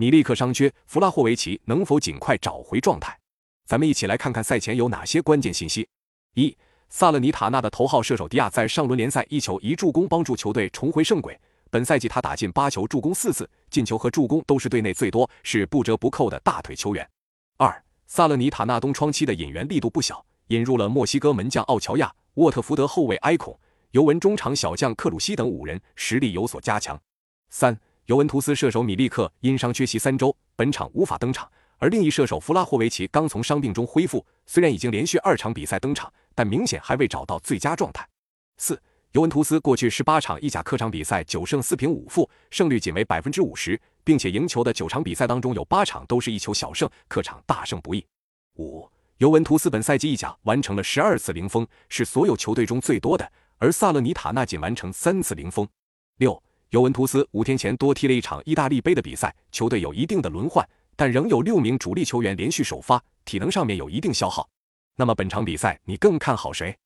米利克伤缺，弗拉霍维奇能否尽快找回状态？咱们一起来看看赛前有哪些关键信息。一、萨勒尼塔纳的头号射手迪亚在上轮联赛一球一助攻，帮助球队重回胜轨。本赛季他打进八球，助攻四次，进球和助攻都是队内最多，是不折不扣的大腿球员。二、萨勒尼塔纳东窗期的引援力度不小，引入了墨西哥门将奥乔亚、沃特福德后卫埃孔、尤文中场小将克鲁西等五人，实力有所加强。三、尤文图斯射手米利克因伤缺席三周，本场无法登场。而另一射手弗拉霍维奇刚从伤病中恢复，虽然已经连续二场比赛登场，但明显还未找到最佳状态。四、尤文图斯过去十八场意甲客场比赛九胜四平五负，胜率仅为百分之五十，并且赢球的九场比赛当中有八场都是一球小胜，客场大胜不易。五、尤文图斯本赛季意甲完成了十二次零封，是所有球队中最多的，而萨勒尼塔纳仅完成三次零封。六、尤文图斯五天前多踢了一场意大利杯的比赛，球队有一定的轮换。但仍有六名主力球员连续首发，体能上面有一定消耗。那么本场比赛你更看好谁？